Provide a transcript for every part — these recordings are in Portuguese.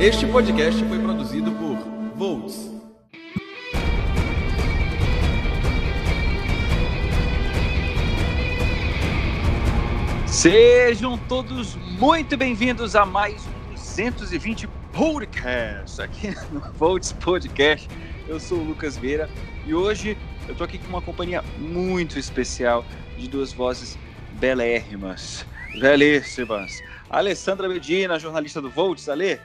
Este podcast foi produzido por Volts. Sejam todos muito bem-vindos a mais um 220 podcast aqui no Volts Podcast. Eu sou o Lucas Veira e hoje eu tô aqui com uma companhia muito especial de duas vozes belérrimas, belíssimas. Alessandra Medina, jornalista do Volts, Ale.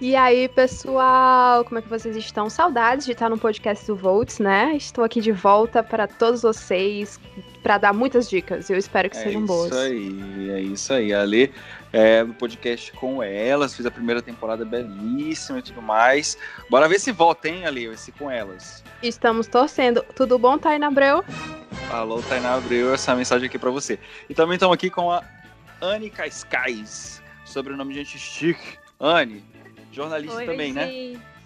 E aí, pessoal, como é que vocês estão? Saudades de estar no podcast do Volts, né? Estou aqui de volta para todos vocês para dar muitas dicas. Eu espero que é sejam boas. É isso aí, é isso aí. Ale, é, no podcast com elas, fiz a primeira temporada belíssima e tudo mais. Bora ver se volta, hein? Vai ser com elas. Estamos torcendo. Tudo bom, Taina Abreu? Alô, Tainá Abreu, essa mensagem aqui para você. E também estamos aqui com a Anne Cascais, sobrenome de gente chique. Anne, jornalista Oi, também, né? gente.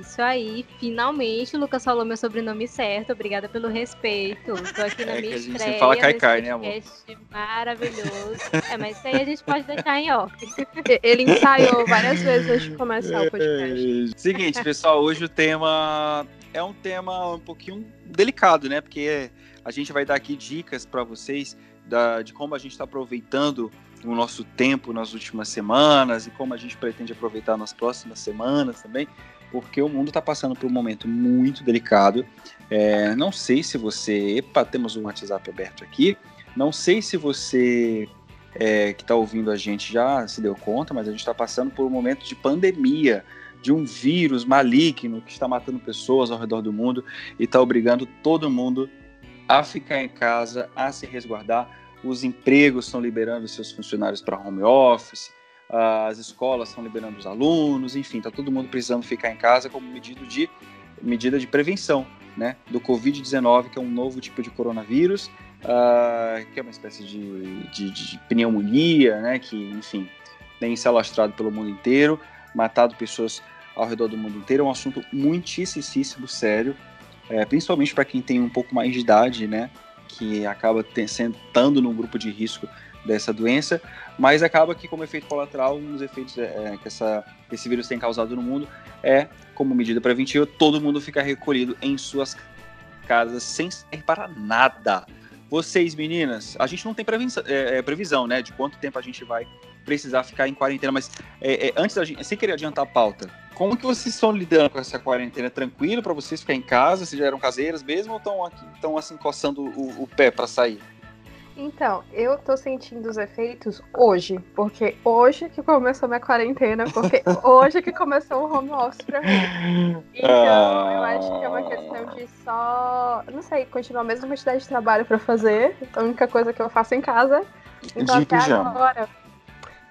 Isso aí, finalmente o Lucas falou meu sobrenome certo. Obrigada pelo respeito. Tô aqui na É que minha a gente estreia. fala Caicai, né, amor? podcast Maravilhoso. É, mas isso aí a gente pode deixar em off. Ele ensaiou várias vezes antes de começar o podcast. Seguinte, pessoal, hoje o tema é um tema um pouquinho delicado, né? Porque a gente vai dar aqui dicas para vocês da, de como a gente está aproveitando o nosso tempo nas últimas semanas e como a gente pretende aproveitar nas próximas semanas também, porque o mundo está passando por um momento muito delicado. É, não sei se você. Epa, temos um WhatsApp aberto aqui. Não sei se você é, que está ouvindo a gente já se deu conta, mas a gente está passando por um momento de pandemia, de um vírus maligno que está matando pessoas ao redor do mundo e está obrigando todo mundo a ficar em casa, a se resguardar. Os empregos estão liberando seus funcionários para home office, as escolas estão liberando os alunos, enfim, está todo mundo precisando ficar em casa como medida de, medida de prevenção né, do Covid-19, que é um novo tipo de coronavírus, uh, que é uma espécie de, de, de, pneumonia, né, que, enfim, tem se alastrado pelo mundo inteiro, matado pessoas ao redor do mundo inteiro. É um assunto muitíssimo sério, é, principalmente para quem tem um pouco mais de idade, né, que acaba sentando num grupo de risco dessa doença, mas acaba que como efeito colateral, um dos efeitos é, que essa, esse vírus tem causado no mundo é, como medida preventiva, todo mundo ficar recolhido em suas casas sem sair para nada. Vocês, meninas, a gente não tem previsão, é, previsão, né, de quanto tempo a gente vai precisar ficar em quarentena, mas é, é, antes da gente, sem querer adiantar a pauta, como que vocês estão lidando com essa quarentena? Tranquilo para vocês ficar em casa? Vocês já eram caseiras mesmo ou estão aqui, estão assim coçando o, o pé para sair? Então, eu tô sentindo os efeitos hoje, porque hoje que começou minha quarentena, porque hoje que começou o home office pra mim. Então, eu acho que é uma questão de só, não sei, continuar a mesma quantidade de trabalho para fazer. A única coisa que eu faço em casa. Então, de pijama. agora,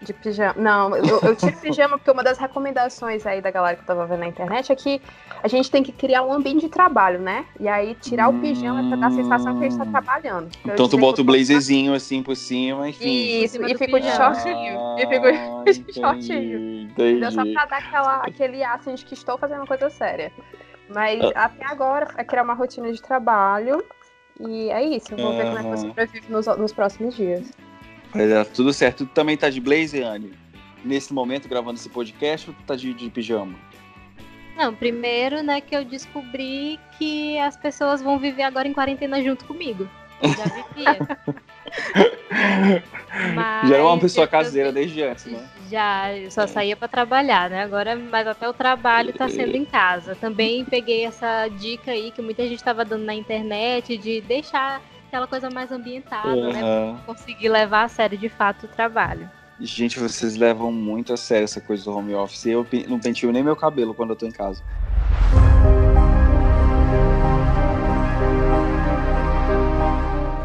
de pijama. Não, eu, eu tiro pijama porque uma das recomendações aí da galera que eu tava vendo na internet é que a gente tem que criar um ambiente de trabalho, né? E aí tirar o pijama é pra dar a sensação que a gente tá trabalhando. Então, então tu bota o blazerzinho assim por cima, enfim. Isso, e fico de shortinho. Ah, e fico de shortinho. Entendi. Só pra dar aquela, aquele ar assim, de que estou fazendo uma coisa séria. Mas ah. até agora é criar uma rotina de trabalho. E é isso. Vou ver como é que eu sobrevivo nos, nos próximos dias. É, tudo certo. Tu também tá de blazer, Anne? Nesse momento, gravando esse podcast, ou tu tá de, de pijama? Não, primeiro, né, que eu descobri que as pessoas vão viver agora em quarentena junto comigo. Eu já vivia. já era uma pessoa caseira desde antes, né? Já, eu só saía para trabalhar, né? Agora, mas até o trabalho tá sendo em casa. Também peguei essa dica aí que muita gente estava dando na internet de deixar aquela coisa mais ambientada, uhum. né? Conseguir levar a sério de fato o trabalho. Gente, vocês levam muito a sério essa coisa do home office. Eu não pentio nem meu cabelo quando eu tô em casa.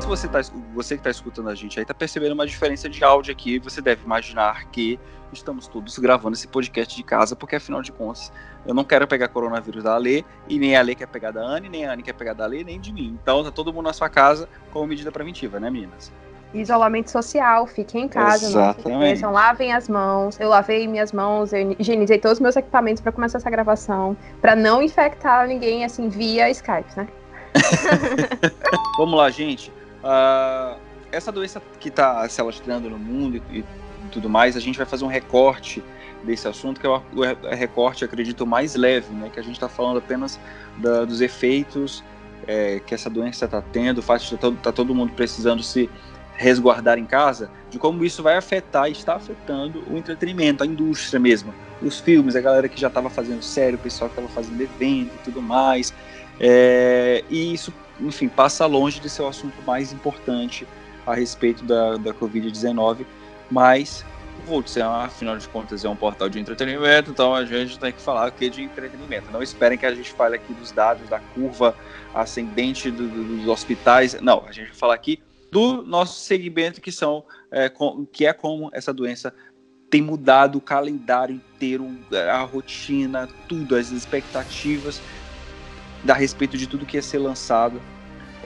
Se você, tá, você que está escutando a gente aí está percebendo uma diferença de áudio aqui, você deve imaginar que estamos todos gravando esse podcast de casa, porque afinal de contas, eu não quero pegar coronavírus da Ale, e nem a Ale quer pegar da Anne, nem a Anne quer pegar da Ale, nem de mim. Então tá todo mundo na sua casa como medida preventiva, né, meninas? Isolamento social, fiquem em casa, Exatamente. não lavem as mãos. Eu lavei minhas mãos, eu higienizei todos os meus equipamentos para começar essa gravação, para não infectar ninguém assim via Skype, né? Vamos lá, gente. Uh, essa doença que está se alastrando no mundo e, e, tudo mais, a gente vai fazer um recorte desse assunto, que é o recorte, acredito, mais leve, né? Que a gente está falando apenas da, dos efeitos é, que essa doença está tendo, o fato de tá, tá todo mundo precisando se resguardar em casa, de como isso vai afetar e está afetando o entretenimento, a indústria mesmo, os filmes, a galera que já estava fazendo série, o pessoal que estava fazendo evento e tudo mais. É, e isso, enfim, passa longe de ser o assunto mais importante a respeito da, da Covid-19, mas Volts, afinal de contas, é um portal de entretenimento, então a gente tem que falar aqui de entretenimento. Não esperem que a gente fale aqui dos dados da curva ascendente do, do, dos hospitais. Não, a gente vai falar aqui do nosso segmento, que, são, é, com, que é como essa doença tem mudado o calendário inteiro, a rotina, tudo, as expectativas a respeito de tudo que ia ser lançado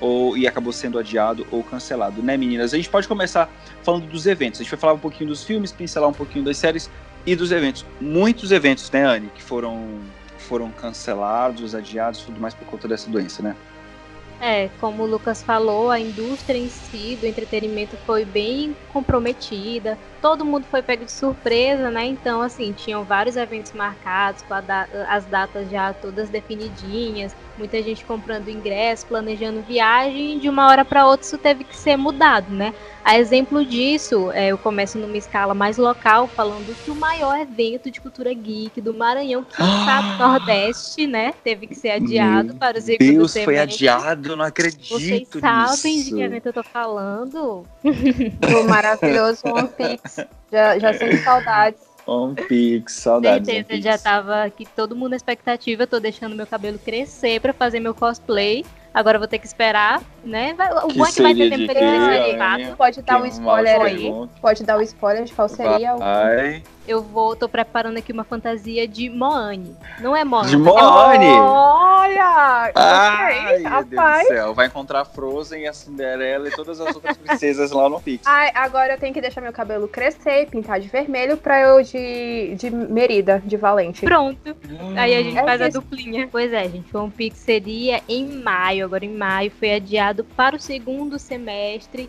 ou e acabou sendo adiado ou cancelado, né, meninas? A gente pode começar falando dos eventos. A gente vai falar um pouquinho dos filmes, pincelar um pouquinho das séries e dos eventos. Muitos eventos, né, Anne, que foram foram cancelados, adiados, tudo mais por conta dessa doença, né? É, como o Lucas falou, a indústria em si do entretenimento foi bem comprometida. Todo mundo foi pego de surpresa, né? Então, assim, tinham vários eventos marcados, com da as datas já todas definidinhas, muita gente comprando ingresso, planejando viagem, e de uma hora para outra isso teve que ser mudado, né? A exemplo disso, é, eu começo numa escala mais local, falando que o maior evento de cultura geek do Maranhão, que está no Nordeste, né, teve que ser adiado Meu para o segundo Deus, semestre. foi adiado, não acredito Vocês sabem nisso. de que evento eu tô falando? o maravilhoso One Piece. Já, já sinto saudades. One Piece, saudades. Certeza, já tava aqui todo mundo na expectativa, tô deixando meu cabelo crescer para fazer meu cosplay. Agora vou ter que esperar, né? O bom é que vai ter tempo de Pode dar um spoiler aí. Pode dar um spoiler de qual seria vai. o eu vou, tô preparando aqui uma fantasia de Moane. Não é Moane. De Moane! Olha! Ai, meu Deus do céu. Vai encontrar Frozen, a Cinderela e todas as outras princesas lá no Pix. Ai, agora eu tenho que deixar meu cabelo crescer e pintar de vermelho pra eu de, de Merida, de Valente. Pronto. Hum. Aí a gente é faz isso. a duplinha. Pois é, gente. One Pix seria em maio. Agora em maio foi adiado para o segundo semestre.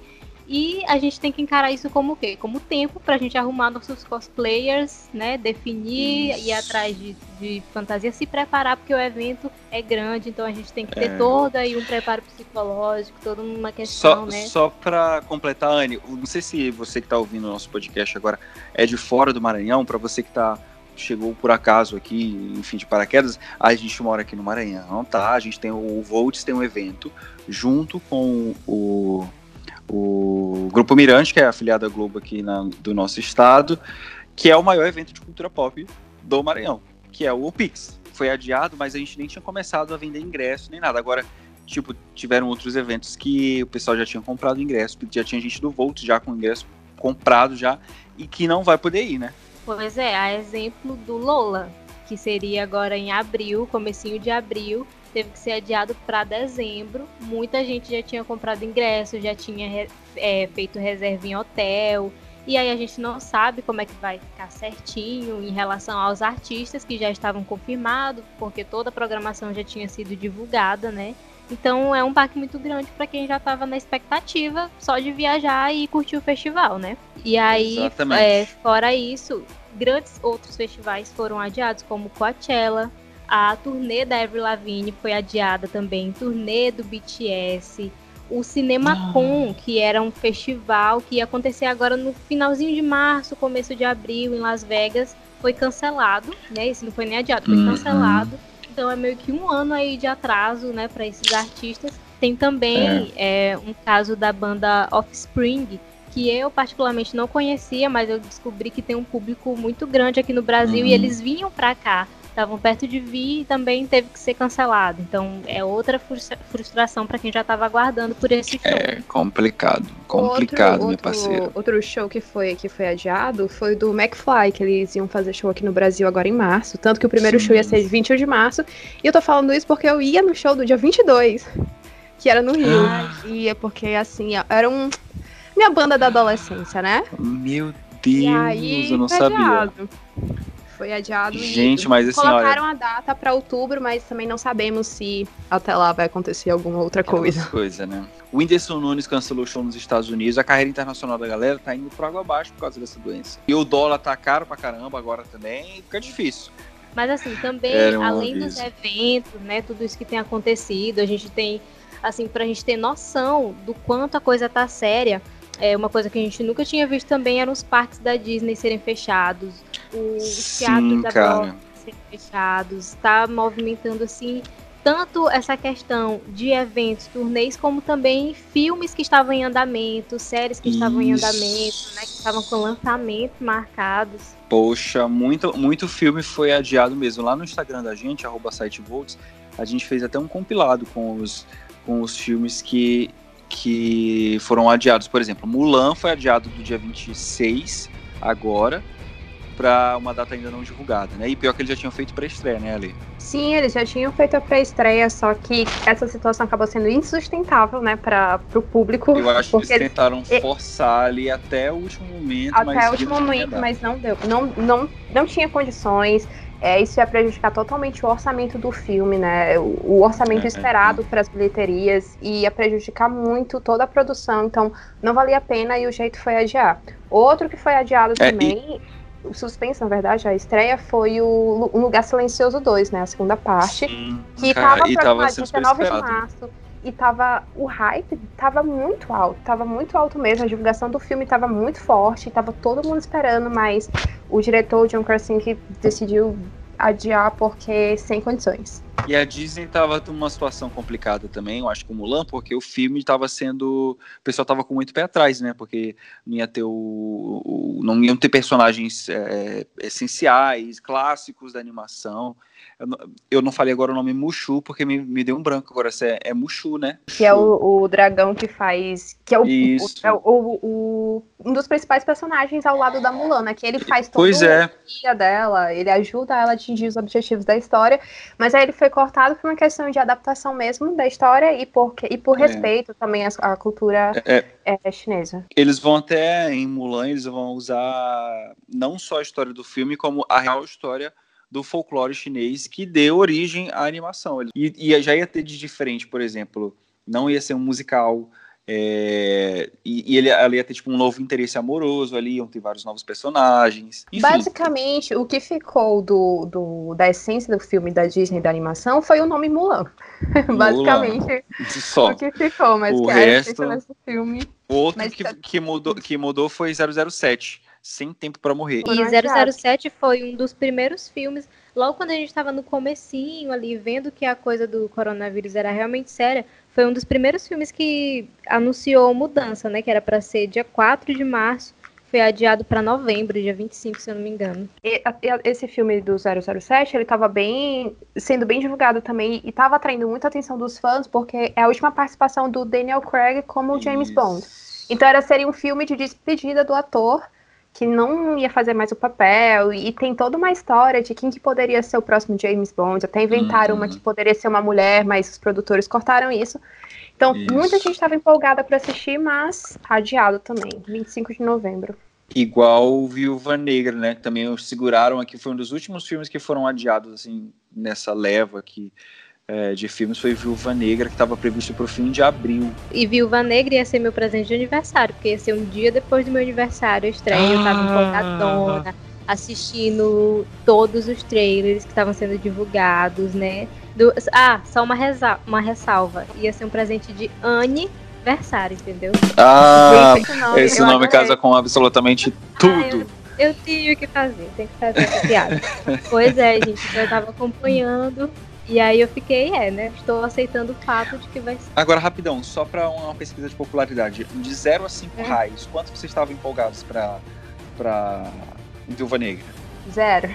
E a gente tem que encarar isso como o quê? Como tempo pra gente arrumar nossos cosplayers, né? Definir, isso. ir atrás de, de fantasia, se preparar, porque o evento é grande, então a gente tem que ter é. todo aí um preparo psicológico, toda uma questão, só, né? Só pra completar, Anne, não sei se você que tá ouvindo o nosso podcast agora é de fora do Maranhão, para você que tá chegou por acaso aqui, enfim, de paraquedas, a gente mora aqui no Maranhão, tá? A gente tem o Volts, tem um evento junto com o o Grupo Mirante, que é afiliado à Globo aqui na, do nosso estado, que é o maior evento de cultura pop do Maranhão, que é o Pix. Foi adiado, mas a gente nem tinha começado a vender ingresso nem nada. Agora, tipo, tiveram outros eventos que o pessoal já tinha comprado ingresso, já tinha gente do Volt já com ingresso comprado já e que não vai poder ir, né? Pois é, a exemplo do Lola, que seria agora em abril, comecinho de abril, teve que ser adiado para dezembro. Muita gente já tinha comprado ingresso, já tinha é, feito reserva em hotel. E aí a gente não sabe como é que vai ficar certinho em relação aos artistas que já estavam confirmados, porque toda a programação já tinha sido divulgada, né? Então é um baque muito grande para quem já estava na expectativa só de viajar e curtir o festival, né? E aí, é, fora isso, grandes outros festivais foram adiados, como Coachella, a turnê da Avril Lavigne foi adiada também, turnê do BTS, o CinemaCon, ah. que era um festival que ia acontecer agora no finalzinho de março, começo de abril em Las Vegas, foi cancelado, né? Esse não foi nem adiado, foi uhum. cancelado. Então é meio que um ano aí de atraso, né, para esses artistas. Tem também é. É, um caso da banda Offspring, que eu particularmente não conhecia, mas eu descobri que tem um público muito grande aqui no Brasil uhum. e eles vinham para cá estavam perto de vir e também teve que ser cancelado. Então é outra frustração para quem já estava aguardando por esse show. É complicado, complicado, outro, meu parceiro. Outro show que foi que foi adiado foi do McFly, que eles iam fazer show aqui no Brasil agora em março. Tanto que o primeiro Sim. show ia ser 21 de março. E eu tô falando isso porque eu ia no show do dia 22, que era no Rio. Ah. E é porque assim, era um minha banda da adolescência, né? Meu Deus, aí, eu não sabia. Foi adiado. Gente, e mas assim, colocaram olha... a data para outubro, mas também não sabemos se até lá vai acontecer alguma outra coisa. coisa, né? O Whindersson Nunes cancelou o show nos Estados Unidos. A carreira internacional da galera tá indo por água abaixo por causa dessa doença. E o dólar tá caro pra caramba agora também. Fica difícil. Mas assim, também, um além aviso. dos eventos, né, tudo isso que tem acontecido, a gente tem, assim, pra gente ter noção do quanto a coisa tá séria, é uma coisa que a gente nunca tinha visto também eram os parques da Disney serem fechados, os teatros da. Broadway serem fechados, tá movimentando, assim, tanto essa questão de eventos, turnês, como também filmes que estavam em andamento, séries que estavam em Isso. andamento, né, que estavam com lançamentos marcados. Poxa, muito, muito filme foi adiado mesmo. Lá no Instagram da gente, arroba sitevolts, a gente fez até um compilado com os, com os filmes que, que foram adiados. Por exemplo, Mulan foi adiado do dia 26, agora, para uma data ainda não divulgada, né? E pior que eles já tinham feito pré-estreia, né, Ali? Sim, eles já tinham feito a pré-estreia, só que essa situação acabou sendo insustentável, né, para o público. Eu acho que eles tentaram e- forçar ali até o último momento, até o último momento, mas não deu. Não, não, não tinha condições. É, isso ia prejudicar totalmente o orçamento do filme, né? O, o orçamento É, esperado para as bilheterias e ia prejudicar muito toda a produção. Então, não valia a pena e o jeito foi adiar. Outro que foi adiado É, e- também, o suspense, na verdade, a estreia foi o Um Lugar Silencioso 2, né? A segunda parte. Sim, Que cara, tava e tava programado sendo dia super 19 de março. E tava. O hype tava muito alto. Tava muito alto mesmo. A divulgação do filme tava muito forte. Tava todo mundo esperando, mas o diretor John Krasinski decidiu adiar porque sem condições. E a Disney tava numa situação complicada também, eu acho que o Mulan, porque o filme tava sendo. O pessoal tava com muito pé atrás, né? Porque não ia ter o. o- não iam ter personagens é, essenciais, clássicos da animação. Eu não, eu não falei agora o nome Mushu, porque me, me deu um branco agora. É, é Mushu, né? Que é o, o dragão que faz. Que é, o, Isso. o- é o- um dos principais personagens ao lado da Mulan, né? Que ele faz todo Pois é. guia dela, ele ajuda ela a atingir os objetivos da história, mas aí ele foi cortado por uma questão de adaptação mesmo da história e por, e por É. respeito também à, à cultura É, é, chinesa. Eles vão até em Mulan, eles vão usar não só a história do filme, como a real história do folclore chinês que deu origem à animação. E, e já ia ter de diferente, por exemplo, não ia ser um musical. É, e, e ele, ela ia ter tipo um novo interesse amoroso ali, iam ter vários novos personagens. Enfim, Basicamente, o que ficou do, do- da essência do filme da Disney da animação foi o nome Mulan. Basicamente, só. o que ficou, mas O que a resto- essência desse filme. Outro Mas que, tá- que, mudou, que mudou foi 007, Sem Tempo para Morrer. E adiados. 007 foi um dos primeiros filmes, logo quando a gente estava no comecinho ali, vendo que a coisa do coronavírus era realmente séria, foi um dos primeiros filmes que anunciou mudança, né? Que era para ser dia 4 de março, foi adiado para novembro, dia 25, se eu não me engano. E- e- Esse filme do 007, ele tava bem, sendo bem divulgado também e tava atraindo muita atenção dos fãs, porque é a última participação do Daniel Craig como James Isso. Bond. Então era seria um filme de despedida do ator, que não ia fazer mais o papel, e tem toda uma história de quem que poderia ser o próximo James Bond. Até inventaram Uhum. uma que poderia ser uma mulher, mas os produtores cortaram isso. Então, Isso. muita gente estava empolgada para assistir, mas adiado também, 25 de novembro. Igual Viúva Negra, né? Que também seguraram aqui, foi um dos últimos filmes que foram adiados, assim, nessa leva aqui é, de filmes, foi Viúva Negra, que estava previsto para o fim de abril. E Viúva Negra ia ser meu presente de aniversário, porque ia ser um dia depois do meu aniversário, a estreia, eu tava Ah. empolgadona, assistindo todos os trailers que estavam sendo divulgados, né? Do- ah, só uma, reza- uma ressalva, ia ser um presente de aniversário, entendeu? Ah, Esse nome, esse eu nome adorei. casa com absolutamente tudo. Eu tinha que fazer, tem que fazer essa piada. pois é, gente, eu tava acompanhando, e aí eu fiquei, é, né? Estou aceitando o fato de que vai ser. Agora, rapidão, só para uma pesquisa de popularidade. De 0 a 5 É. raios, quanto vocês estavam empolgados para pra Viúva Negra? Zero.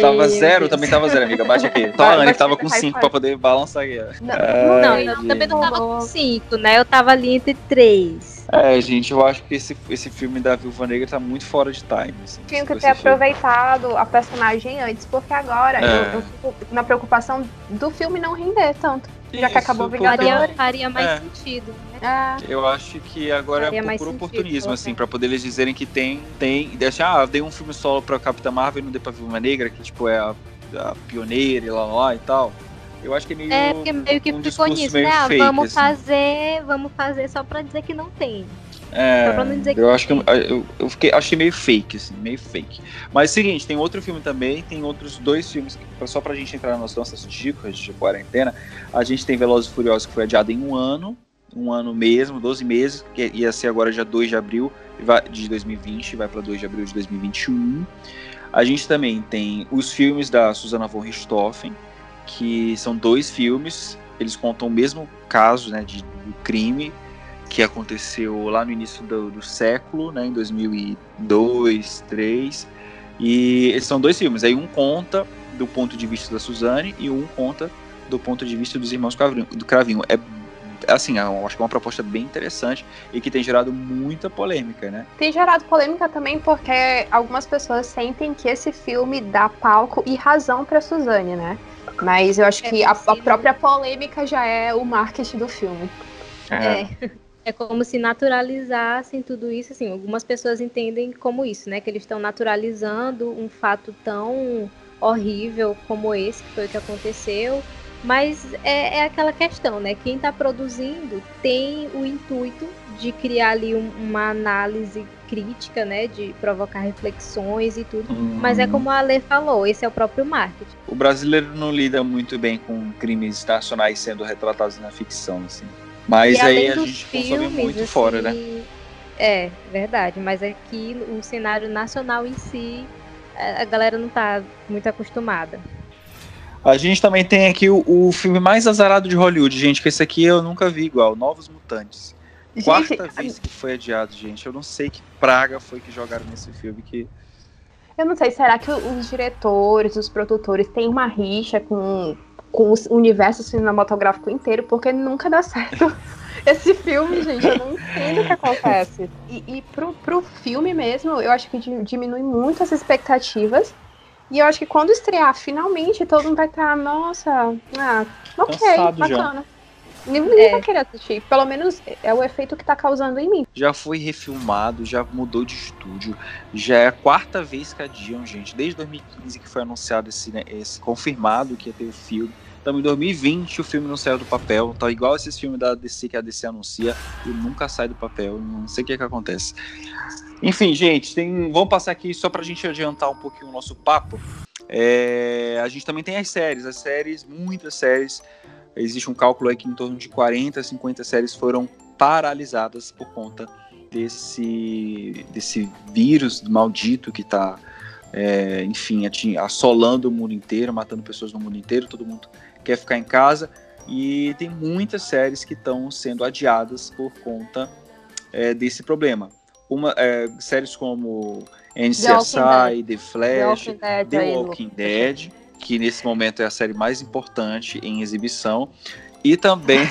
Tava Meu zero, Deus. também tava zero, amiga. Bate aqui. Vai, a Anne tava aqui, com vai, 5 vai. pra poder balançar ó. Não, não, Não, eu também não tava com cinco, né? Eu tava ali entre três. É, gente, eu acho que esse, esse filme da Viúva Negra tá muito fora de time. Assim, Tinha que esse ter filme. aproveitado a personagem antes, porque agora É. eu, eu fico na preocupação do filme não render tanto. Já que acabou Isso, Vingadores. Faria, faria mais É. sentido. né? Ah, Eu acho que agora é por oportunismo, assim, pra poder eles dizerem que tem. tem deixar, ah, dei um filme solo pra Capitã Marvel e não dei pra Viúva Negra, que tipo é a, a pioneira e lá, lá, lá e tal. Eu acho que é meio. É, porque meio que um ficou nisso, né? Ah, fake, vamos assim. fazer, vamos fazer só pra dizer que não tem. É, Só pra não dizer que eu acho que eu, tem. eu, eu fiquei, achei meio fake, assim, meio fake. Mas seguinte, tem outro filme também, tem outros dois filmes, só pra gente entrar nas nossas dicas de quarentena. A gente tem Velozes e Furiosos, que foi adiado em um ano, um ano mesmo, 12 meses, que ia ser agora dia 2 de abril de 2020, vai pra 2 de abril de 2021. A gente também tem os filmes da Susana von Richthofen, que são dois filmes, eles contam o mesmo caso, né, de, do crime, que aconteceu lá no início do, do século, né, em 2002, 2003. E esses são dois filmes. Aí um conta do ponto de vista da Suzane e um conta do ponto de vista dos irmãos Cravinho. Do Cravinho. É assim, eu acho que é uma proposta bem interessante e que tem gerado muita polêmica, né? Tem gerado polêmica também porque algumas pessoas sentem que esse filme dá palco e razão pra Suzane, né? Mas eu acho É que a, a própria polêmica já é o marketing do filme. É. É como se naturalizassem tudo isso, assim, algumas pessoas entendem como isso, né? Que eles estão naturalizando um fato tão horrível como esse, que foi o que aconteceu. Mas é, é aquela questão, né? Quem está produzindo tem o intuito de criar ali um- uma análise crítica, né? De provocar reflexões e tudo. Mas é como a Ale falou, esse é o próprio marketing. O brasileiro não lida muito bem com crimes nacionais sendo retratados na ficção, assim. Mas e aí a gente consome filmes, muito assim, fora, né? É, verdade. Mas aqui o cenário nacional em si, a a galera não tá muito acostumada. A gente também tem aqui o, o filme mais azarado de Hollywood, gente, que esse aqui eu nunca vi igual, Novos Mutantes. Quarta vez que foi adiado, gente. Eu não sei que praga foi que jogaram nesse filme que. eu não sei, será que os diretores, os produtores têm uma rixa com, com o universo cinematográfico inteiro? Porque nunca dá certo. Esse filme, gente, eu não entendo o que acontece. E, e pro, pro filme mesmo, eu acho que di- diminui muito as expectativas. E eu acho que quando estrear, finalmente, todo mundo vai estar, nossa, ah, ok, Cansado já. bacana. Ninguém É. vai querer assistir. Pelo menos é o efeito que tá causando em mim. Já foi refilmado, já mudou de estúdio. Já é a quarta vez que adiam, gente. Desde 2015 que foi anunciado esse, né, esse confirmado que ia ter o filme. Estamos em 2020, o filme não saiu do papel. Tá igual esses filmes da DC que a DC anuncia e nunca sai do papel. Não sei o que, que acontece. Enfim, gente, tem, vamos passar aqui só pra gente adiantar um pouquinho o nosso papo. É, a gente também tem as séries, as séries, muitas séries. Existe um cálculo aí que em torno de 40, 50 séries foram paralisadas por conta desse, desse vírus maldito que está, enfim, atin- assolando o mundo inteiro, matando pessoas no mundo inteiro. Todo mundo quer ficar em casa. E tem muitas séries que estão sendo adiadas por conta é, desse problema. Uma, é, séries como NCSI, The Flash, Walking Dead The Walking Dead, que nesse momento é a série mais importante em exibição. E também,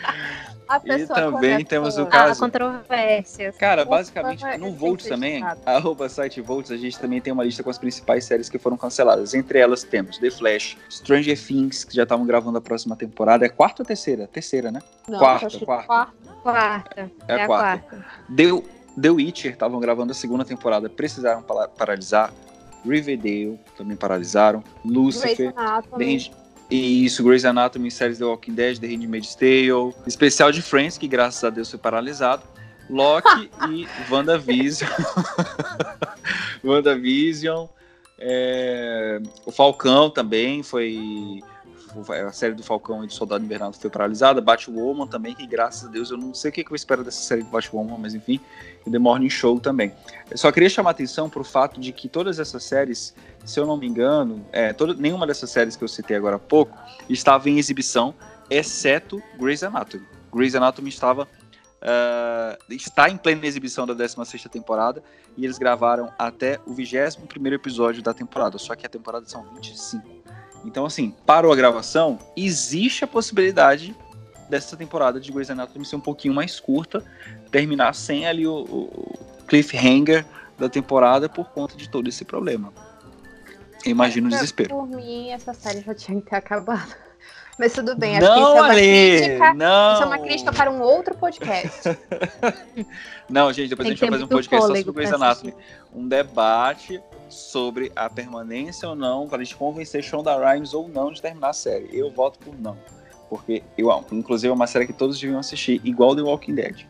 A e pessoa também correta. temos o caso. controvérsias. Cara, basicamente, é no Volts também, arroba site Volts, a gente também tem uma lista com as principais séries que foram canceladas. Entre elas temos The Flash, Stranger Things, que já estavam gravando a próxima temporada. É quarta ou terceira? Terceira, né? Não, quarta, que quarta. Quarta. É É, a quarta. quarta. The, The Witcher estavam gravando a segunda temporada, precisaram paralisar. Riverdale também paralisaram. Lucifer, The. Hand- Isso, Grey's Anatomy, séries The Walking Dead, The Handmaid's Tale, especial de Friends, que graças a Deus foi paralisado, Loki e WandaVision. WandaVision, é, o Falcão também foi... A série do Falcão e do Soldado Invernal foi paralisada. Batwoman também, que graças a Deus eu não sei o que eu espero dessa série do Batwoman, mas enfim. E The Morning Show também. Eu só queria chamar a atenção para o fato de que todas essas séries se eu não me engano, é, toda, nenhuma dessas séries que eu citei agora há pouco estava em exibição, exceto Grey's Anatomy. Grey's Anatomy estava ah, está em plena exibição da 16ª temporada e eles gravaram até o 21º episódio da temporada, só que a temporada são 25. Então assim, parou a gravação, existe a possibilidade dessa temporada de Grey's Anatomy ser um pouquinho mais curta, terminar sem ali o, o cliffhanger da temporada por conta de todo esse problema. Imagina o É, desespero. Por mim, essa série já tinha que ter acabado. Mas tudo bem, acho não, que isso é uma Ale, crítica. não. Isso é uma crítica para um outro podcast. Não, gente, depois Tem a gente vai fazer um podcast só sobre Grey's. Anatomy. Um debate sobre a permanência ou não, para a gente convencer Shonda Rhimes ou não de terminar a série. Eu voto por não. Porque, eu, inclusive, é uma série que todos deviam assistir, igual The Walking Dead.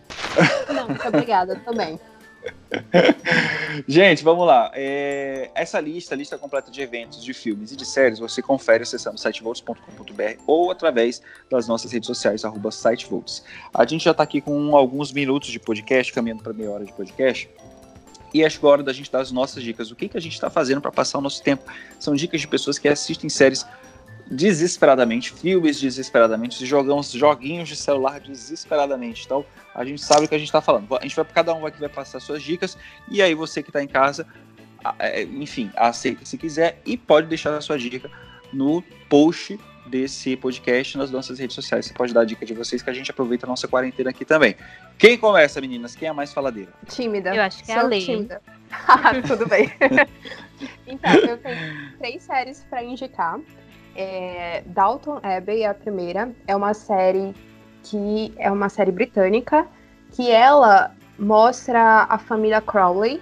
Não, muito obrigada também. Gente, vamos lá. É, essa lista, a lista completa de eventos, de filmes e de séries, você confere acessando sitevotes.com.br ou através das nossas redes sociais, arroba sitevotes. A gente já está aqui com alguns minutos de podcast, caminhando para meia hora de podcast. E acho que é hora da gente dar as nossas dicas. O que, que a gente está fazendo para passar o nosso tempo? São dicas de pessoas que assistem séries desesperadamente, filmes desesperadamente, jogamos joguinhos de celular desesperadamente. Então, a gente sabe o que a gente está falando. A gente vai cada um aqui vai passar suas dicas e aí você que está em casa, é, enfim, aceita se quiser e pode deixar a sua dica no post desse podcast nas nossas redes sociais. Você pode dar a dica de vocês que a gente aproveita a nossa quarentena aqui também. Quem começa, meninas? Quem é a mais faladeira? Tímida. Eu acho que é a Lei. tímida. Ah, Tudo bem. então, eu tenho três séries para indicar. É, Dalton Abbey é a primeira. É uma série que é uma série britânica que ela mostra a família Crowley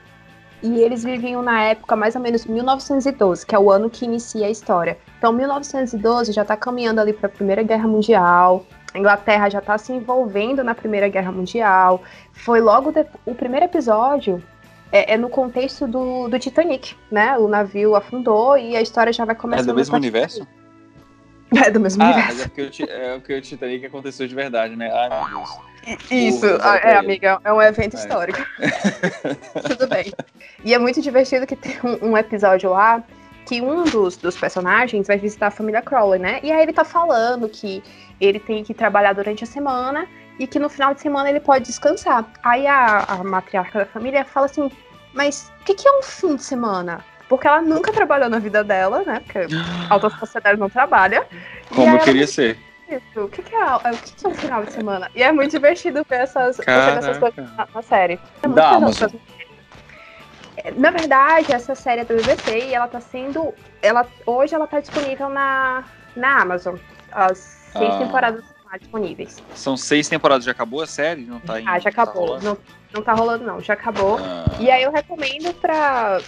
e eles viviam na época mais ou menos 1912, que é o ano que inicia a história. Então, 1912 já está caminhando ali para a Primeira Guerra Mundial. A Inglaterra já está se envolvendo na Primeira Guerra Mundial. Foi logo de... o primeiro episódio é, é no contexto do, do Titanic, né? O navio afundou e a história já vai É começando. do mesmo universo? daí. É do mesmo Ah, universo. mas é porque, o, Ti- é porque o Titanic aconteceu de verdade, né? Ai, meu Deus. Isso, Porra, ah, é, amiga, é um evento É. histórico. Tudo bem. E é muito divertido que tem um, um episódio lá que um dos, dos personagens vai visitar a família Crowley, né? E aí ele tá falando que ele tem que trabalhar durante a semana e que no final de semana ele pode descansar. Aí a, a matriarca da família fala assim: Mas o que, que é um fim de semana? Porque ela nunca trabalhou na vida dela, né? Porque alta sociedade não trabalha. Como eu ela queria ser. isso. O que, que é, o que, que é um final de semana? E é muito divertido ver essas, ver essas coisas na, na série. É muito essas- É, Na verdade, essa série é do BBC e ela tá sendo. Ela, hoje ela tá disponível na, na Amazon. As seis Ah. temporadas estão lá disponíveis. São seis temporadas, já acabou a série? Não tá em, Ah, já tá acabou. rolando? não, não tá rolando, não. Já acabou. Ah, E aí eu recomendo pra.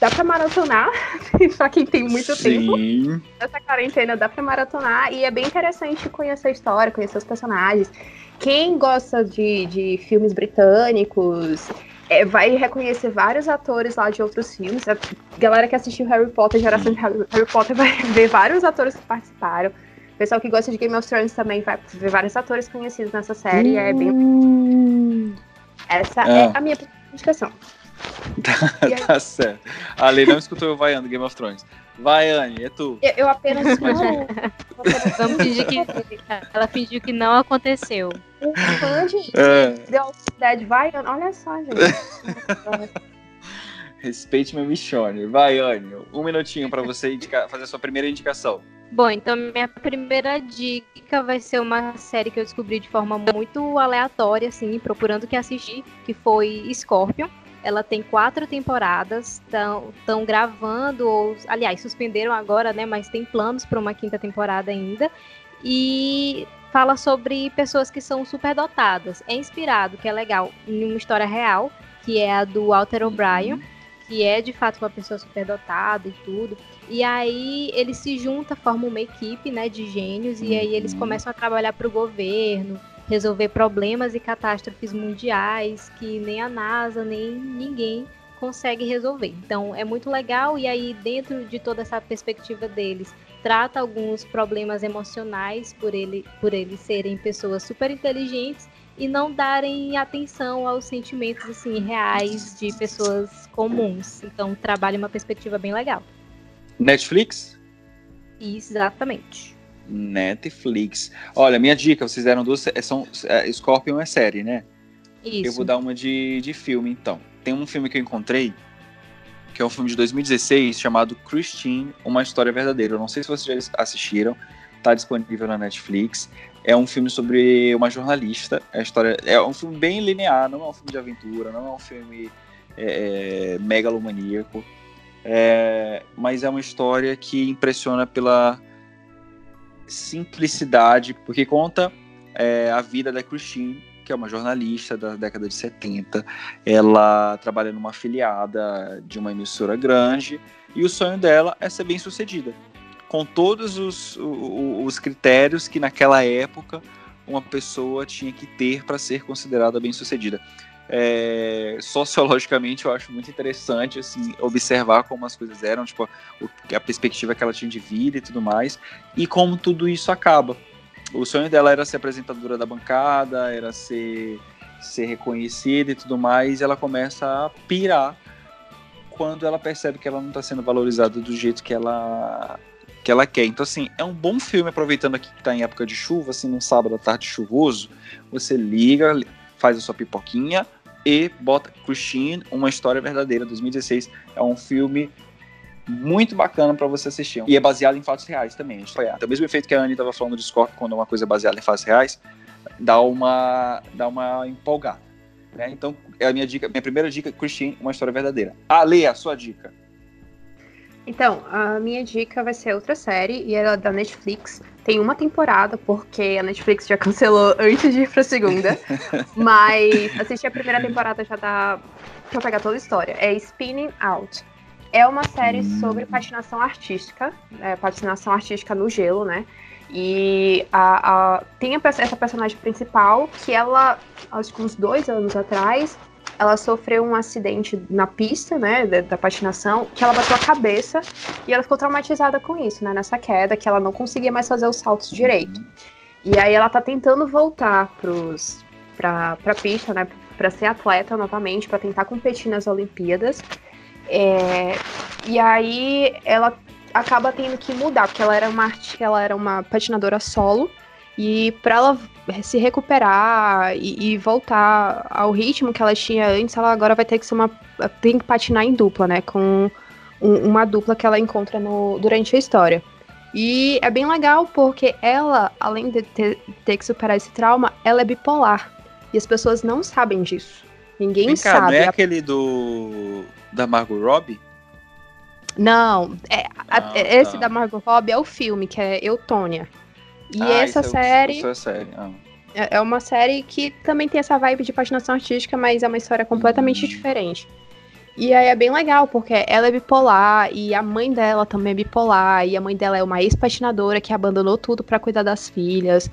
Dá pra maratonar, pra quem tem muito tempo. Sim. Essa quarentena dá pra maratonar e é bem interessante conhecer a história, conhecer os personagens. Quem gosta de, de filmes britânicos é, vai reconhecer vários atores lá de outros filmes. A galera que assistiu Harry Potter, geração de Harry, Harry Potter, vai ver vários atores que participaram. O pessoal que gosta de Game of Thrones também vai ver vários atores conhecidos nessa série. É bem... Essa é Ah. a minha indicação. E aí- tá certo. A Lei não escutou eu vaiando Game of Thrones. Vaiane, é tu. Eu, eu apenas um Vamos fingir que ela fingiu que não aconteceu. um fã de É, The Walking Dead. Vai, olha só, gente. respeite meu Michone. Vaiane, um minutinho pra você indicar- fazer a sua primeira indicação. Bom, então minha primeira dica vai ser uma série que eu descobri de forma muito aleatória, assim, procurando o que assistir, que foi Scorpion. Ela tem quatro temporadas, estão gravando, ou, aliás, suspenderam agora, né? Mas tem planos para uma quinta temporada ainda. E fala sobre pessoas que são superdotadas. É inspirado, que é legal, em uma história real, que é a do Walter O'Brien, que é de fato uma pessoa superdotada e tudo. E aí eles se juntam, formam uma equipe, né, de gênios e aí eles Uhum. começam a trabalhar para o governo, resolver problemas e catástrofes mundiais que nem a NASA nem ninguém consegue resolver. Então é muito legal e aí dentro de toda essa perspectiva deles trata alguns problemas emocionais por ele por eles serem pessoas super inteligentes e não darem atenção aos sentimentos assim reais de pessoas comuns. Então trabalha uma perspectiva bem legal. Netflix? Exatamente. Netflix. Olha, minha dica, vocês deram duas. é, São, é, Scorpion é série, né? Isso. Eu vou dar uma de, de filme, então. Tem um filme que eu encontrei, que é um filme de 2016, chamado Christine, Uma História Verdadeira. Eu não sei se vocês já assistiram, tá disponível na Netflix. É um filme sobre uma jornalista. É, a história, é um filme bem linear, não é um filme de aventura, não é um filme é, megalomaníaco. É, mas é uma história que impressiona pela simplicidade, porque conta é, a vida da Christine, que é uma jornalista da década de 70. Ela trabalha numa afiliada de uma emissora grande e o sonho dela é ser bem sucedida, com todos os, os, os critérios que naquela época uma pessoa tinha que ter para ser considerada bem sucedida. É, sociologicamente eu acho muito interessante assim observar como as coisas eram tipo a perspectiva que ela tinha de vida e tudo mais e como tudo isso acaba o sonho dela era ser apresentadora da bancada, era ser, ser reconhecida e tudo mais, e ela começa a pirar quando ela percebe que ela não está sendo valorizada do jeito que ela que ela quer. Então, assim, é um bom filme, aproveitando aqui que está em época de chuva, assim, num sábado à tarde chuvoso, você liga, faz a sua pipoquinha e bota Christine, Uma História Verdadeira, 2016. É um filme muito bacana para você assistir. E é baseado em fatos reais também. Foi o mesmo efeito que a Anne estava falando de Scorpio, quando uma coisa é baseada em fatos reais, dá uma, dá uma empolgada. Né? Então, é a minha dica, minha primeira dica, Christine, uma história verdadeira. Ah, a sua dica. Então, a minha dica vai ser outra série, e ela é da Netflix. Tem uma temporada, porque a Netflix já cancelou antes de ir pra segunda. mas assistir a primeira temporada já dá pra pegar toda a história. É Spinning Out. É uma série sobre patinação artística, é, patinação artística no gelo, né? E a, a, tem a, essa personagem principal que ela, acho que uns dois anos atrás, ela sofreu um acidente na pista, né, da, da, patinação, que ela bateu a cabeça e ela ficou traumatizada com isso, né, nessa queda, que ela não conseguia mais fazer os saltos direito. E aí ela tá tentando voltar pros, pra, pra pista, né, pra ser atleta novamente, para tentar competir nas Olimpíadas. É, e aí ela acaba tendo que mudar, porque ela era uma, ela era uma patinadora solo. E para ela se recuperar e, e, voltar ao ritmo que ela tinha antes, ela agora vai ter que ser uma. tem que patinar em dupla, né? Com um, uma dupla que ela encontra no, durante a história. E é bem legal porque ela, além de ter, ter que superar esse trauma, ela é bipolar. E as pessoas não sabem disso. Ninguém Vem cá, sabe. Não é aquele do da Margot Robbie? Não, é, ah, a, esse tá. da Margot Robbie é o filme, que é Eutônia. E ah, essa série. É, série. Ah. É, é uma série que também tem essa vibe de patinação artística, mas é uma história completamente hum. diferente. E aí é bem legal, porque ela é bipolar e a mãe dela também é bipolar, e a mãe dela é uma ex-patinadora que abandonou tudo para cuidar das filhas.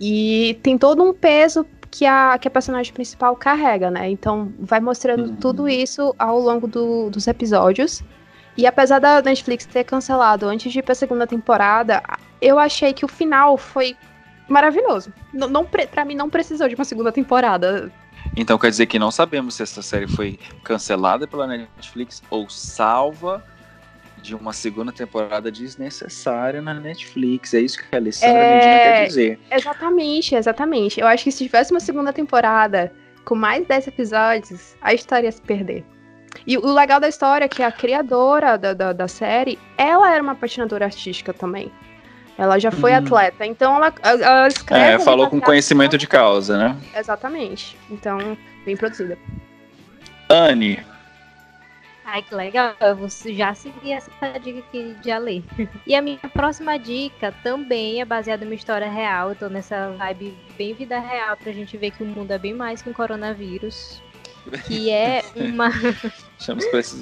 E tem todo um peso que a, que a personagem principal carrega, né? Então vai mostrando uhum. tudo isso ao longo do, dos episódios. E apesar da Netflix ter cancelado antes de ir pra segunda temporada, eu achei que o final foi maravilhoso. Não, não para mim não precisou de uma segunda temporada. Então quer dizer que não sabemos se essa série foi cancelada pela Netflix ou salva de uma segunda temporada desnecessária na Netflix. É isso que a Alessandra é... Medina quer dizer. Exatamente, exatamente. Eu acho que se tivesse uma segunda temporada com mais 10 episódios, a história ia se perder. E o legal da história é que a criadora da, da, da série, ela era uma patinadora artística também. Ela já foi hum. atleta, então ela, ela escreve. É, falou com conhecimento de causa, né? Exatamente. Então, bem produzida. Anne, Ai, que legal. Eu vou já seguir essa dica aqui de ler. E a minha próxima dica também é baseada em uma história real. Eu tô nessa vibe bem vida real pra gente ver que o mundo é bem mais que um coronavírus. Que é uma.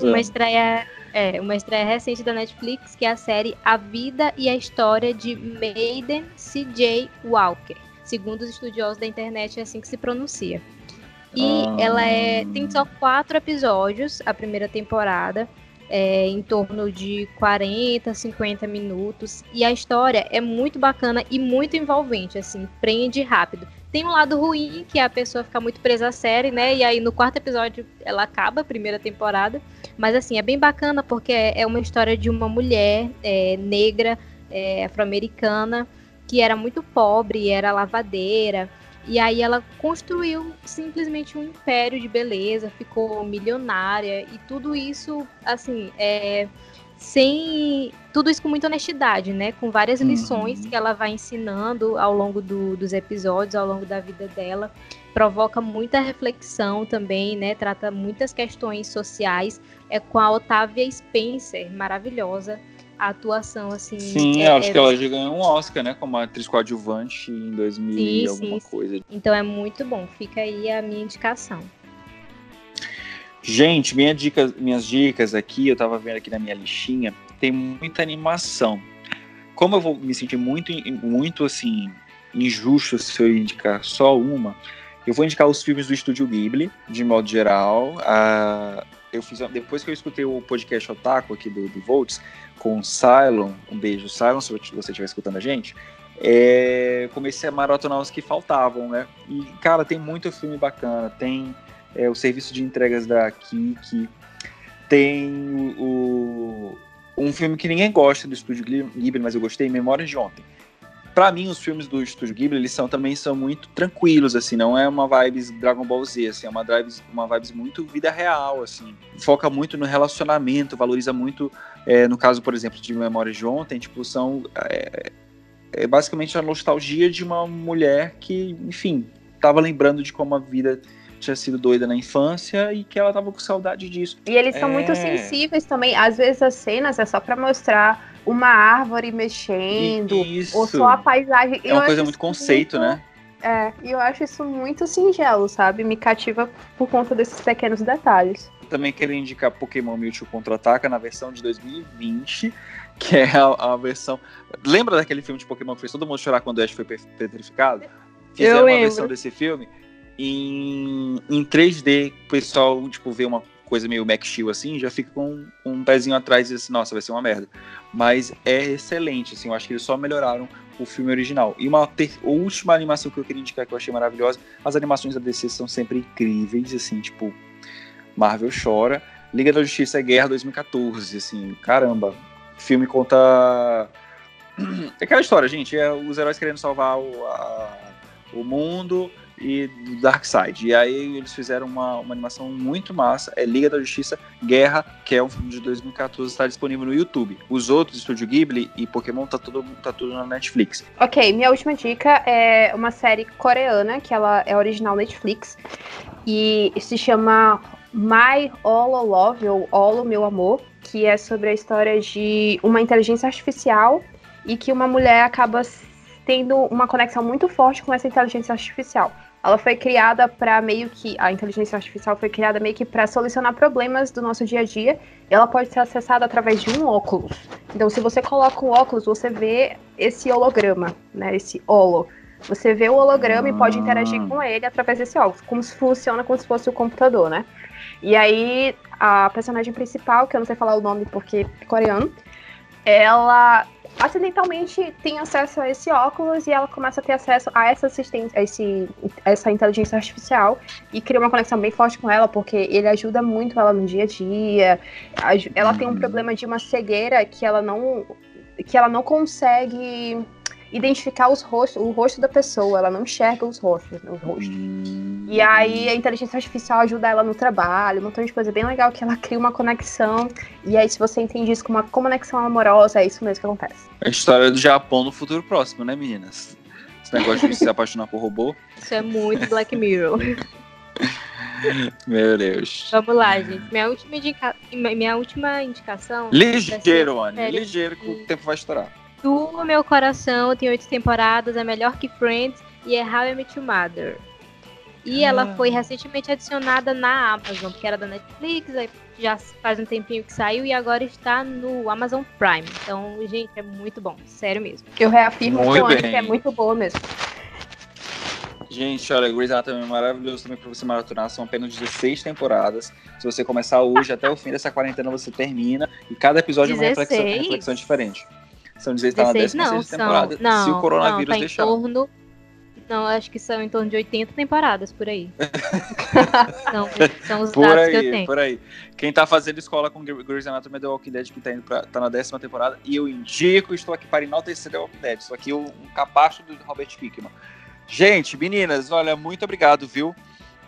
Uma estreia. É, uma estreia recente da Netflix, que é a série A Vida e a História de Maiden C.J. Walker. Segundo os estudiosos da internet, é assim que se pronuncia. E ah. ela é, tem só quatro episódios, a primeira temporada, é, em torno de 40, 50 minutos. E a história é muito bacana e muito envolvente, assim, prende rápido. Tem um lado ruim, que é a pessoa ficar muito presa à série, né? E aí no quarto episódio ela acaba a primeira temporada. Mas assim, é bem bacana porque é, é uma história de uma mulher é, negra, é, afro-americana, que era muito pobre, era lavadeira. E aí ela construiu simplesmente um império de beleza, ficou milionária e tudo isso, assim, é, sem tudo isso com muita honestidade, né? Com várias uhum. lições que ela vai ensinando ao longo do, dos episódios, ao longo da vida dela. Provoca muita reflexão também, né? Trata muitas questões sociais. É com a Otávia Spencer, maravilhosa. a atuação, assim. Sim, é, acho é... que ela já ganhou um Oscar, né? Como atriz coadjuvante em 2000 sim, e alguma sim, coisa. Então é muito bom. Fica aí a minha indicação. Gente, minha dica, minhas dicas aqui, eu tava vendo aqui na minha listinha, tem muita animação. Como eu vou me sentir muito, muito assim, injusto se eu indicar só uma, eu vou indicar os filmes do Estúdio Ghibli, de modo geral. Uh, eu fiz, depois que eu escutei o podcast Otaku aqui do, do Volts, com o Cylon, um beijo, Cylon, se você estiver escutando a gente, é, comecei a maratonar os que faltavam, né? E, cara, tem muito filme bacana. Tem é, o serviço de entregas da Kiki, tem o, um filme que ninguém gosta do Estúdio Ghibli, mas eu gostei, Memórias de Ontem. Para mim, os filmes do Estúdio Ghibli, eles são, também são muito tranquilos, assim, não é uma vibes Dragon Ball Z, assim, é uma vibes, uma vibes muito vida real, assim. Foca muito no relacionamento, valoriza muito, é, no caso, por exemplo, de Memórias de Ontem, tipo, são... É, é basicamente a nostalgia de uma mulher que, enfim, estava lembrando de como a vida tinha sido doida na infância e que ela tava com saudade disso. E eles são é... muito sensíveis também. Às vezes as cenas é só para mostrar uma árvore mexendo, isso. ou só a paisagem. É uma coisa muito conceito, muito... né? É, e eu acho isso muito singelo, sabe? Me cativa por conta desses pequenos detalhes. Também quero indicar Pokémon Mewtwo Contra-Ataca na versão de 2020, que é a, a, versão... Lembra daquele filme de Pokémon que fez todo mundo chorar quando o Ash foi petrificado? Fizeram eu uma lembro. versão desse filme em, em 3D, o pessoal, tipo, vê uma coisa meio Max Steel assim, já fica com, com, um pezinho atrás e assim, nossa, vai ser uma merda. Mas é excelente, assim, eu acho que eles só melhoraram o filme original. E uma última animação que eu queria indicar que eu achei maravilhosa, as animações da DC são sempre incríveis, assim, tipo, Marvel chora. Liga da Justiça é Guerra 2014, assim, caramba. O filme conta. É aquela história, gente, é os heróis querendo salvar o, a, o mundo e do Darkseid. E aí eles fizeram uma, uma animação muito massa, é Liga da Justiça Guerra, que é um filme de 2014, está disponível no YouTube. Os outros, Estúdio Ghibli e Pokémon, tá tudo, tá tudo na Netflix. Ok, minha última dica é uma série coreana, que ela é original Netflix, e se chama My All Love, ou All Meu Amor, que é sobre a história de uma inteligência artificial e que uma mulher acaba tendo uma conexão muito forte com essa inteligência artificial. Ela foi criada para meio que a inteligência artificial foi criada meio que para solucionar problemas do nosso dia a dia. E ela pode ser acessada através de um óculos. Então, se você coloca o óculos, você vê esse holograma, né? Esse holo. Você vê o holograma ah. e pode interagir com ele através desse óculos, como se funciona como se fosse o computador, né? E aí a personagem principal, que eu não sei falar o nome porque é coreano, ela acidentalmente tem acesso a esse óculos e ela começa a ter acesso a essa assistência, a esse, essa inteligência artificial e cria uma conexão bem forte com ela, porque ele ajuda muito ela no dia a dia. Ela tem um uhum. problema de uma cegueira que ela não que ela não consegue identificar os rostos, o rosto da pessoa, ela não enxerga os rostos, os rostos. Hum. E aí a inteligência artificial ajuda ela no trabalho, um montão de coisa bem legal que ela cria uma conexão. E aí, se você entende isso como uma conexão amorosa, é isso mesmo que acontece. A história do Japão no futuro próximo, né, meninas? Esse negócio de se apaixonar por robô. Isso é muito Black Mirror. Meu Deus. Vamos lá, gente. Minha última, indica... Minha última indicação. Ligeiro, Anny. Ligeiro que o tempo vai estourar. Do Meu Coração tem oito temporadas, é melhor que Friends e é How I Met Your Mother. E ah. ela foi recentemente adicionada na Amazon, porque era da Netflix, aí já faz um tempinho que saiu e agora está no Amazon Prime. Então, gente, é muito bom, sério mesmo. Eu reafirmo muito que é muito boa mesmo. Gente, olha, Grey's Anatomy é maravilhoso também pra você maratonar. São apenas 16 temporadas. Se você começar hoje, até o fim dessa quarentena, você termina. E cada episódio 16? é uma reflexão, reflexão diferente. São 16, 16 tá na 16 temporada. Não, se o coronavírus não, tá deixar. Torno, não, acho que são em torno de 80 temporadas por aí. são, são, os por dados aí, que eu tenho. Por aí. Quem tá fazendo escola com Grey's Anatomy é The Walking Dead, que tá, indo pra, tá na décima temporada. E eu indico, estou aqui para enaltecer The Walking Dead. Estou aqui o, um capacho do Robert Kickman. Gente, meninas, olha, muito obrigado, viu?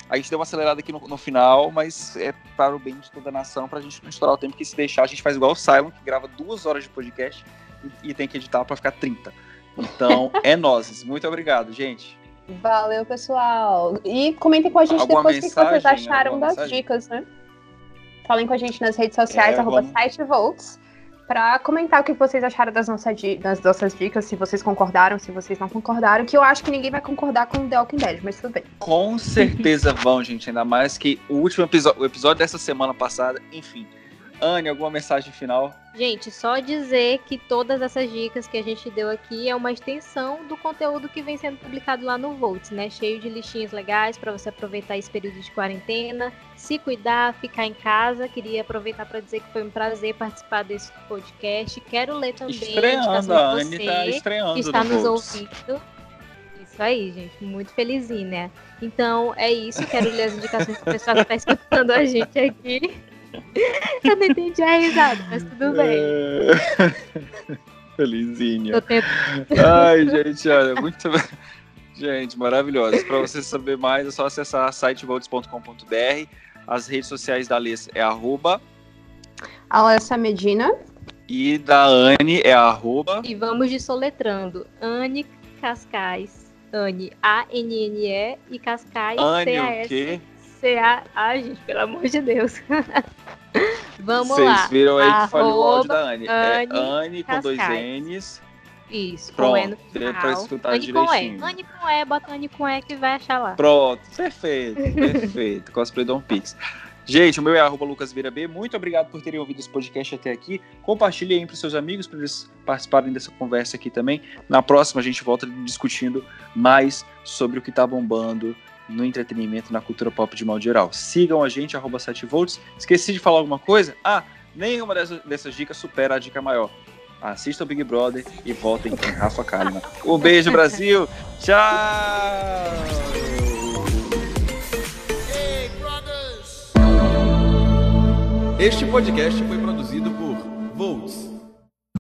A gente deu uma acelerada aqui no, no, final, mas é para o bem de toda a nação, para a gente não estourar o tempo, que se deixar, a gente faz igual o Simon, que grava duas horas de podcast e, tem que editar para ficar 30. Então, é nós. Muito obrigado, gente. Valeu, pessoal. E comentem com a gente Alguma depois o que vocês acharam das mensagem? dicas, né? Falem com a gente nas redes sociais, é, arroba vamos... sitevolts. para comentar o que vocês acharam das nossas, das nossas dicas, se vocês concordaram, se vocês não concordaram, que eu acho que ninguém vai concordar com The Walking Dead, mas tudo bem. Com certeza vão, gente, ainda mais que o último episódio, o episódio dessa semana passada, enfim, Anne, alguma mensagem final? Gente, só dizer que todas essas dicas que a gente deu aqui é uma extensão do conteúdo que vem sendo publicado lá no Volts, né? Cheio de listinhas legais para você aproveitar esse período de quarentena, se cuidar, ficar em casa. Queria aproveitar para dizer que foi um prazer participar desse podcast. Quero ler também estreando, a Anne tá estreando que está no nos ouvindo. Isso aí, gente. Muito felizinha, né? Então, é isso. Quero ler as indicações do pessoal que está escutando a gente aqui. Eu não entendi a risada, mas tudo bem. É... Felizinha. Ai, gente, olha, muito. Gente, maravilhosa. Para você saber mais, é só acessar sitevolts.com.br. As redes sociais da Alessa é arroba. Alessa Medina. E da Anne é arroba. E vamos de soletrando. Anne Cascais. Anne, A-N-N-E e Cascais, C-A-S. C-A. Ai, gente, pelo amor de Deus. Vamos Vocês lá. Vocês viram aí que falhou o áudio da Anne. Anne é Anne com dois N's. Isso, Pronto, com E no final. pra escutar Anne direitinho. com E. Anne com E, bota Anne com E que vai achar lá. Pronto, perfeito, perfeito. Cosplay Dom Pix. Gente, o meu é arroba Lucas Vira B. Muito obrigado por terem ouvido esse podcast até aqui. Compartilhem aí para os seus amigos, para eles participarem dessa conversa aqui também. Na próxima, a gente volta discutindo mais sobre o que está bombando no entretenimento, na cultura pop de modo geral. Sigam a gente, arroba 7volts. Esqueci de falar alguma coisa? Ah, nenhuma dessas, dessas dicas supera a dica maior. Assista o Big Brother e voltem com Rafa Kalimann. Um beijo, Brasil! Tchau! Este podcast foi